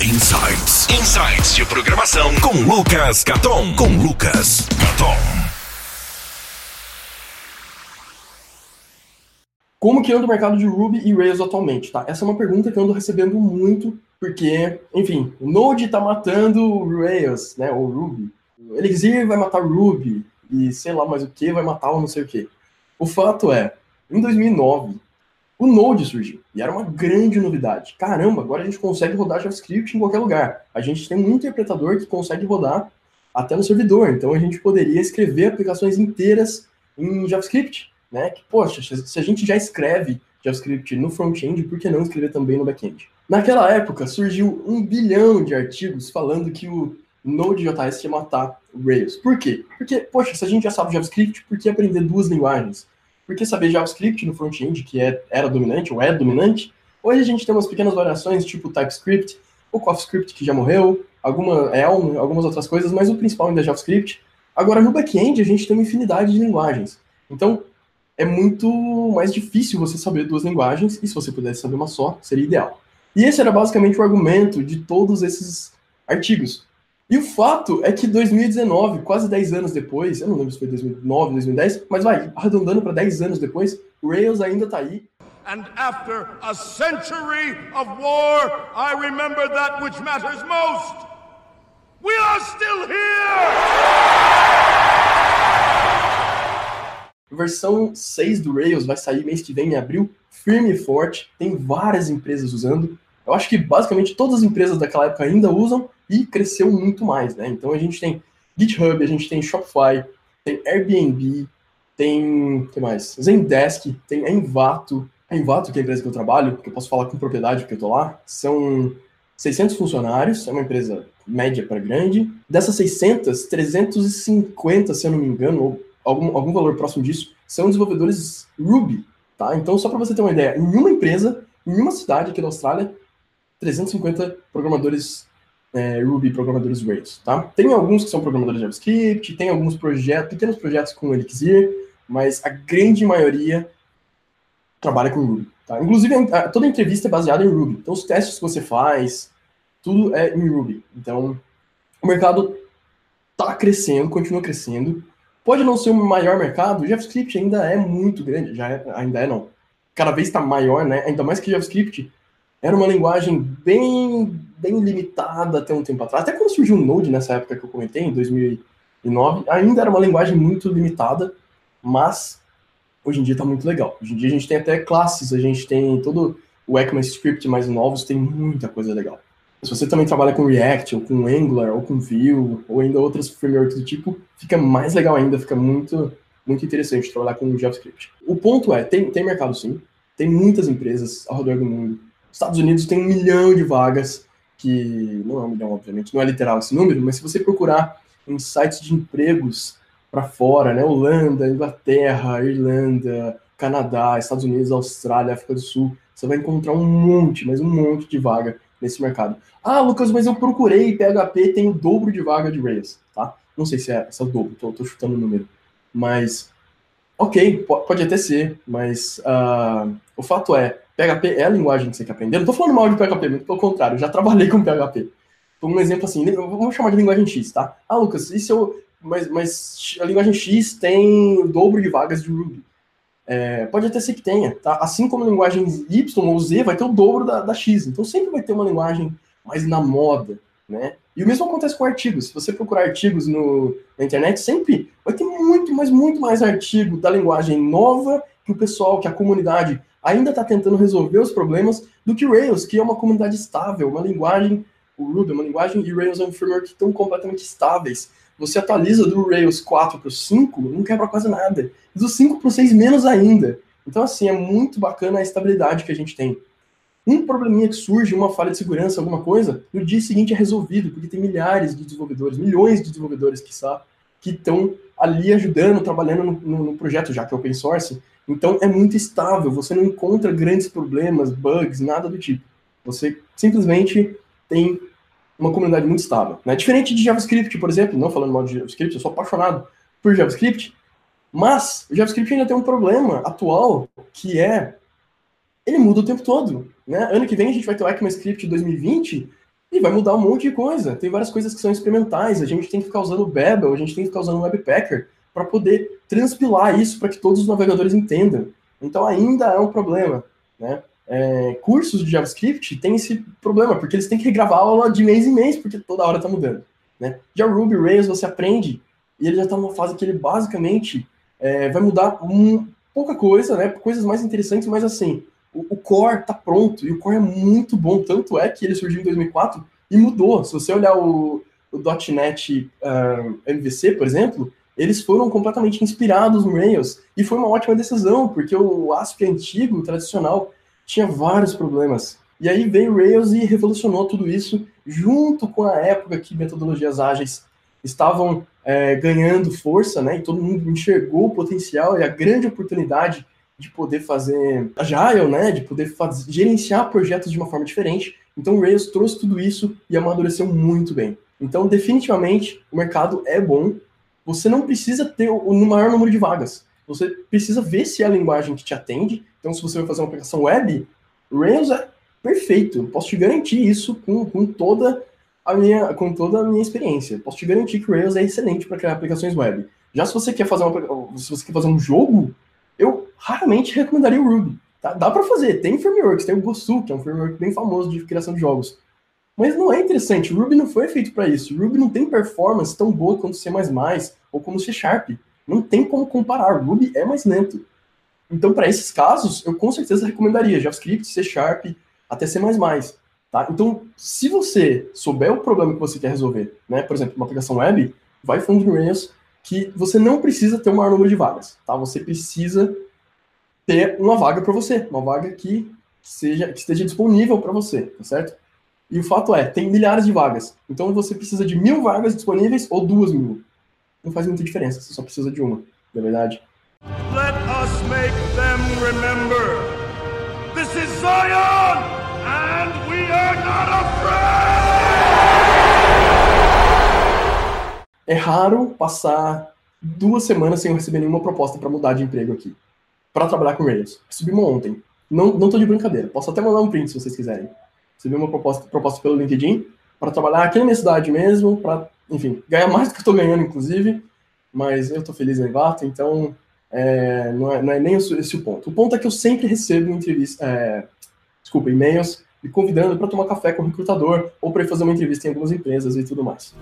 Insights. Insights de programação com Lucas Caton. Com Lucas Caton. Como que anda o mercado de Ruby e Rails atualmente, tá? Essa é uma pergunta que eu ando recebendo muito, porque, enfim, Node tá matando o Rails, né, ou Ruby. O Elixir vai matar Ruby, e sei lá mais o que vai matar o não sei o que. O fato é, em 2009, o Node surgiu. E era uma grande novidade. Caramba, agora a gente consegue rodar JavaScript em qualquer lugar. A gente tem um interpretador que consegue rodar até no servidor. Então a gente poderia escrever aplicações inteiras em JavaScript. Né? Que, poxa, se a gente já escreve JavaScript no front-end, por que não escrever também no back-end? Naquela época surgiu um bilhão de artigos falando que o Node.js ia matar o Rails. Por quê? Porque, poxa, se a gente já sabe JavaScript, por que aprender duas linguagens? Porque saber JavaScript no front-end, que é, era dominante, ou é dominante, hoje a gente tem umas pequenas variações, tipo TypeScript, o CoffeeScript, que já morreu, alguma Elm, algumas outras coisas, mas o principal ainda é JavaScript. Agora, no back-end, a gente tem uma infinidade de linguagens. Então, é muito mais difícil você saber duas linguagens, e se você pudesse saber uma só, seria ideal. E esse era basicamente o argumento de todos esses artigos. E o fato é que 2019, quase 10 anos depois, eu não lembro se foi 2009, 2010, mas vai, arredondando para 10 anos depois, o Rails ainda está aí. And after a century of war, I remember that which matters most. We are still here! Versão 6 do Rails vai sair mês que vem, em abril, firme e forte, tem várias empresas usando. Eu acho que basicamente todas as empresas daquela época ainda usam, e cresceu muito mais, né? Então a gente tem GitHub, a gente tem Shopify, tem Airbnb, tem que mais? Zendesk, tem Envato. Envato, que é a empresa que eu trabalho, que eu posso falar com propriedade porque eu tô lá, são 600 funcionários, é uma empresa média para grande. Dessas 600, 350, se eu não me engano, ou algum, algum valor próximo disso, são desenvolvedores Ruby, tá? Então, só para você ter uma ideia, em uma empresa, em uma cidade aqui da Austrália, 350 programadores é, Ruby programadores Rails, tá? Tem alguns que são programadores JavaScript, tem alguns projetos, pequenos projetos com Elixir, mas a grande maioria trabalha com Ruby, tá? Inclusive, toda entrevista é baseada em Ruby. Então, os testes que você faz, tudo é em Ruby. Então, o mercado está crescendo, continua crescendo. Pode não ser o maior mercado, o JavaScript ainda é muito grande, já é, ainda é não. Cada vez está maior, né? Ainda mais que JavaScript era uma linguagem bem, bem limitada até um tempo atrás. Até quando surgiu o Node, nessa época que eu comentei, em 2009, ainda era uma linguagem muito limitada, mas hoje em dia está muito legal. Hoje em dia a gente tem até classes, a gente tem todo o ECMAScript mais novos, tem muita coisa legal. Se você também trabalha com React, ou com Angular, ou com Vue, ou ainda outras frameworks do tipo, fica mais legal ainda, fica muito, muito interessante trabalhar com JavaScript. O ponto é, tem, tem mercado sim, tem muitas empresas ao redor do mundo, Estados Unidos tem um milhão de vagas, que não é um milhão, obviamente, não é literal esse número, mas se você procurar em sites de empregos para fora, né, Holanda, Inglaterra, Irlanda, Canadá, Estados Unidos, Austrália, África do Sul, você vai encontrar um monte, mas um monte de vaga nesse mercado. Ah, Lucas, mas eu procurei PHP, tem o dobro de vaga de Rails, tá? Não sei se é, se é o dobro, tô, tô chutando o número. Mas, ok, pode até ser, mas uh, o fato é, PHP é a linguagem que você quer aprender. não estou falando mal de PHP, muito pelo contrário, eu já trabalhei com PHP. Então, um exemplo assim, vamos chamar de linguagem X, tá? Ah, Lucas, e se eu. Mas, mas a linguagem X tem o dobro de vagas de Ruby. É, pode até ser que tenha, tá? Assim como a linguagem Y ou Z vai ter o dobro da, da X. Então sempre vai ter uma linguagem mais na moda, né? E o mesmo acontece com artigos. Se você procurar artigos no, na internet, sempre vai ter muito, mas muito mais artigo da linguagem nova que o pessoal, que a comunidade ainda está tentando resolver os problemas do que Rails, que é uma comunidade estável, uma linguagem, o Ruby é uma linguagem e Rails é um framework que estão completamente estáveis. Você atualiza do Rails 4 para o 5, não quebra quase nada. E do 5 para o 6, menos ainda. Então, assim, é muito bacana a estabilidade que a gente tem. Um probleminha que surge, uma falha de segurança, alguma coisa, no dia seguinte é resolvido, porque tem milhares de desenvolvedores, milhões de desenvolvedores, que que estão ali ajudando, trabalhando no, no, no, projeto, já que é open source, então é muito estável, você não encontra grandes problemas, bugs, nada do tipo. Você simplesmente tem uma comunidade muito estável. Né? Diferente de JavaScript, por exemplo, não falando mal de JavaScript, eu sou apaixonado por JavaScript, mas o JavaScript ainda tem um problema atual, que é ele muda o tempo todo. Né? Ano que vem a gente vai ter o ECMAScript 2020 e vai mudar um monte de coisa. Tem várias coisas que são experimentais. A gente tem que ficar usando o Babel, a gente tem que ficar usando o Webpacker para poder transpilar isso para que todos os navegadores entendam. Então ainda é um problema, né? É, cursos de JavaScript têm esse problema, porque eles têm que regravar a aula de mês em mês, porque toda hora está mudando. Né? Já Ruby Rails você aprende, e ele já está numa fase que ele basicamente é, vai mudar um, pouca coisa, né? Coisas mais interessantes, mas assim, o, o core está pronto, e o core é muito bom, tanto é que ele surgiu em 2004 e mudou. Se você olhar o, o .NET uh, ah, MVC, por exemplo, eles foram completamente inspirados no Rails, e foi uma ótima decisão, porque o ASP antigo, tradicional, tinha vários problemas. E aí veio Rails e revolucionou tudo isso, junto com a época que metodologias ágeis estavam é, ganhando força, né? E todo mundo enxergou o potencial e a grande oportunidade de poder fazer agile, né? De poder fazer, gerenciar projetos de uma forma diferente. Então o Rails trouxe tudo isso e amadureceu muito bem. Então, definitivamente, o mercado é bom, você não precisa ter o, maior número de vagas. Você precisa ver se é a linguagem que te atende. Então, se você vai fazer uma aplicação web, Rails é perfeito. Posso te garantir isso com, com toda a minha com toda a minha experiência. Posso te garantir que Rails é excelente para criar aplicações web. Já se você quer fazer uma, se você quer fazer um jogo, eu raramente recomendaria o Ruby. Tá? Dá para fazer, tem frameworks, tem o Gosu, que é um framework bem famoso de criação de jogos. Mas não é interessante. O Ruby não foi feito para isso. O Ruby não tem performance tão boa quanto C++ ou como C Sharp. Não tem como comparar. Ruby é mais lento. Então, para esses casos, eu com certeza recomendaria JavaScript, C Sharp, até C++. Tá? Então, se você souber o problema que você quer resolver, né, por exemplo, uma aplicação web, vai fundo no Rails, que você não precisa ter o maior número de vagas. Tá? Você precisa ter uma vaga para você, uma vaga que seja que esteja disponível para você, tá certo? E o fato é, tem milhares de vagas. Então você precisa de mil vagas disponíveis ou duas mil. Não faz muita diferença, você só precisa de uma, na é verdade. Let us make them remember. This is Zion, and we are not afraid! É raro passar duas semanas sem receber nenhuma proposta para mudar de emprego aqui. Para trabalhar com Rails. Subi uma ontem. Não, não tô de brincadeira. Posso até mandar um print se vocês quiserem recebi uma proposta, proposta pelo LinkedIn para trabalhar aqui na minha cidade mesmo, para, enfim, ganhar mais do que eu estou ganhando, inclusive, mas eu estou feliz em Vato, então é, não, é, não, é, nem esse o ponto. O ponto é que eu sempre recebo entrevista, é, desculpa, e-mails me convidando para tomar café com o recrutador ou para fazer uma entrevista em algumas empresas e tudo mais.